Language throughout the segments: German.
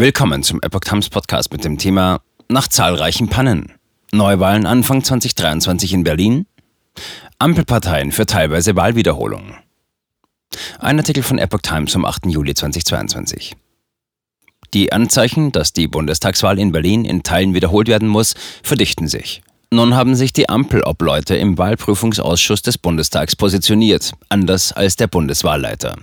Willkommen zum Epoch Times Podcast mit dem Thema Nach zahlreichen Pannen. Neuwahlen Anfang 2023 in Berlin. Ampelparteien für teilweise Wahlwiederholung. Ein Artikel von Epoch Times vom 8. Juli 2022. Die Anzeichen, dass die Bundestagswahl in Berlin in Teilen wiederholt werden muss, verdichten sich. Nun haben sich die Ampelobleute im Wahlprüfungsausschuss des Bundestags positioniert, anders als der Bundeswahlleiter.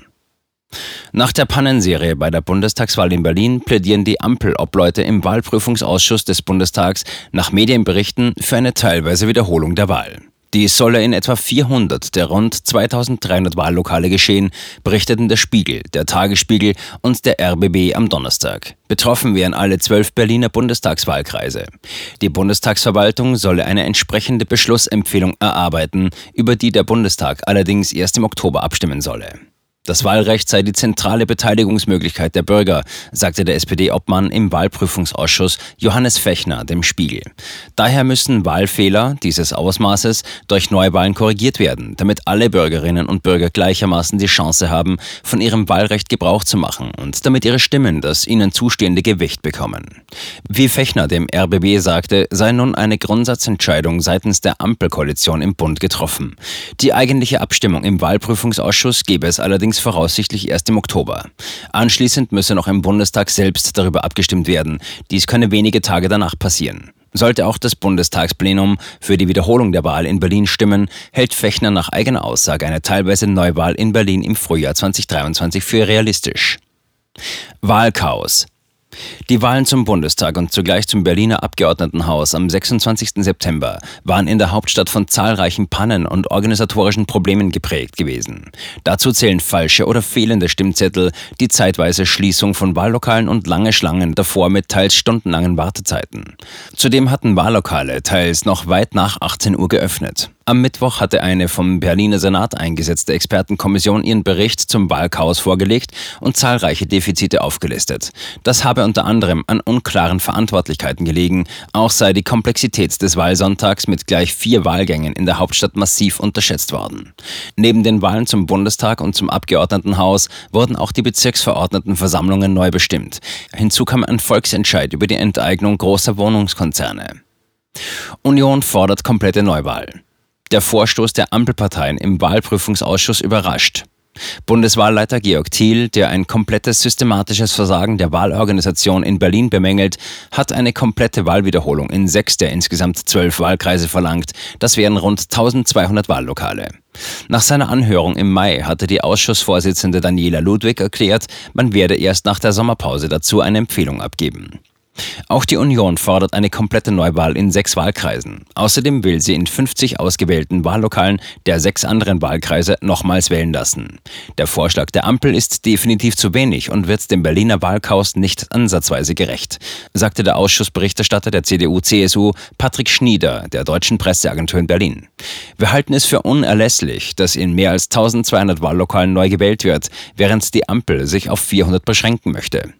Nach der Pannenserie bei der Bundestagswahl in Berlin plädieren die Ampelobleute im Wahlprüfungsausschuss des Bundestags nach Medienberichten für eine teilweise Wiederholung der Wahl. Dies solle in etwa 400 der rund 2300 Wahllokale geschehen, berichteten der Spiegel, der Tagesspiegel und der RBB am Donnerstag. Betroffen wären alle zwölf Berliner Bundestagswahlkreise. Die Bundestagsverwaltung solle eine entsprechende Beschlussempfehlung erarbeiten, über die der Bundestag allerdings erst im Oktober abstimmen solle. Das Wahlrecht sei die zentrale Beteiligungsmöglichkeit der Bürger, sagte der SPD-Obmann im Wahlprüfungsausschuss Johannes Fechner dem Spiegel. Daher müssen Wahlfehler dieses Ausmaßes durch Neuwahlen korrigiert werden, damit alle Bürgerinnen und Bürger gleichermaßen die Chance haben, von ihrem Wahlrecht Gebrauch zu machen und damit ihre Stimmen das ihnen zustehende Gewicht bekommen. Wie Fechner dem RBB sagte, sei nun eine Grundsatzentscheidung seitens der Ampelkoalition im Bund getroffen. Die eigentliche Abstimmung im Wahlprüfungsausschuss gebe es allerdings allerdings voraussichtlich erst im Oktober. Anschließend müsse noch im Bundestag selbst darüber abgestimmt werden. Dies könne wenige Tage danach passieren. Sollte auch das Bundestagsplenum für die Wiederholung der Wahl in Berlin stimmen, hält Fechner nach eigener Aussage eine teilweise Neuwahl in Berlin im Frühjahr 2023 für realistisch. Wahlchaos. Die Wahlen zum Bundestag und zugleich zum Berliner Abgeordnetenhaus am 26. September waren in der Hauptstadt von zahlreichen Pannen und organisatorischen Problemen geprägt gewesen. Dazu zählen falsche oder fehlende Stimmzettel, die zeitweise Schließung von Wahllokalen und lange Schlangen davor mit teils stundenlangen Wartezeiten. Zudem hatten Wahllokale teils noch weit nach 18 Uhr geöffnet. Am Mittwoch hatte eine vom Berliner Senat eingesetzte Expertenkommission ihren Bericht zum Wahlchaos vorgelegt und zahlreiche Defizite aufgelistet. Das habe unter anderem an unklaren Verantwortlichkeiten gelegen, auch sei die Komplexität des Wahlsonntags mit gleich vier Wahlgängen in der Hauptstadt massiv unterschätzt worden. Neben den Wahlen zum Bundestag und zum Abgeordnetenhaus wurden auch die Bezirksverordnetenversammlungen neu bestimmt. Hinzu kam ein Volksentscheid über die Enteignung großer Wohnungskonzerne. Union fordert komplette Neuwahl der Vorstoß der Ampelparteien im Wahlprüfungsausschuss überrascht. Bundeswahlleiter Georg Thiel, der ein komplettes systematisches Versagen der Wahlorganisation in Berlin bemängelt, hat eine komplette Wahlwiederholung in sechs der insgesamt zwölf Wahlkreise verlangt. Das wären rund 1200 Wahllokale. Nach seiner Anhörung im Mai hatte die Ausschussvorsitzende Daniela Ludwig erklärt, man werde erst nach der Sommerpause dazu eine Empfehlung abgeben. Auch die Union fordert eine komplette Neuwahl in sechs Wahlkreisen. Außerdem will sie in 50 ausgewählten Wahllokalen der sechs anderen Wahlkreise nochmals wählen lassen. Der Vorschlag der Ampel ist definitiv zu wenig und wird dem Berliner Wahlchaos nicht ansatzweise gerecht, sagte der Ausschussberichterstatter der CDU-CSU Patrick Schnieder der Deutschen Presseagentur in Berlin. Wir halten es für unerlässlich, dass in mehr als 1200 Wahllokalen neu gewählt wird, während die Ampel sich auf 400 beschränken möchte.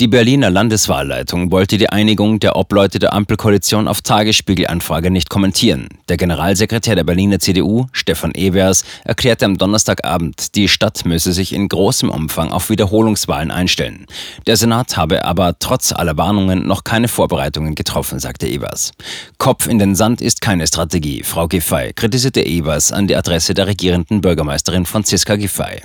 Die Berliner Landeswahlleitung wollte die Einigung der Obleute der Ampelkoalition auf Tagesspiegelanfrage nicht kommentieren. Der Generalsekretär der Berliner CDU, Stefan Evers, erklärte am Donnerstagabend, die Stadt müsse sich in großem Umfang auf Wiederholungswahlen einstellen. Der Senat habe aber trotz aller Warnungen noch keine Vorbereitungen getroffen, sagte Evers. Kopf in den Sand ist keine Strategie, Frau Giffey, kritisierte Evers an die Adresse der regierenden Bürgermeisterin Franziska Giffey.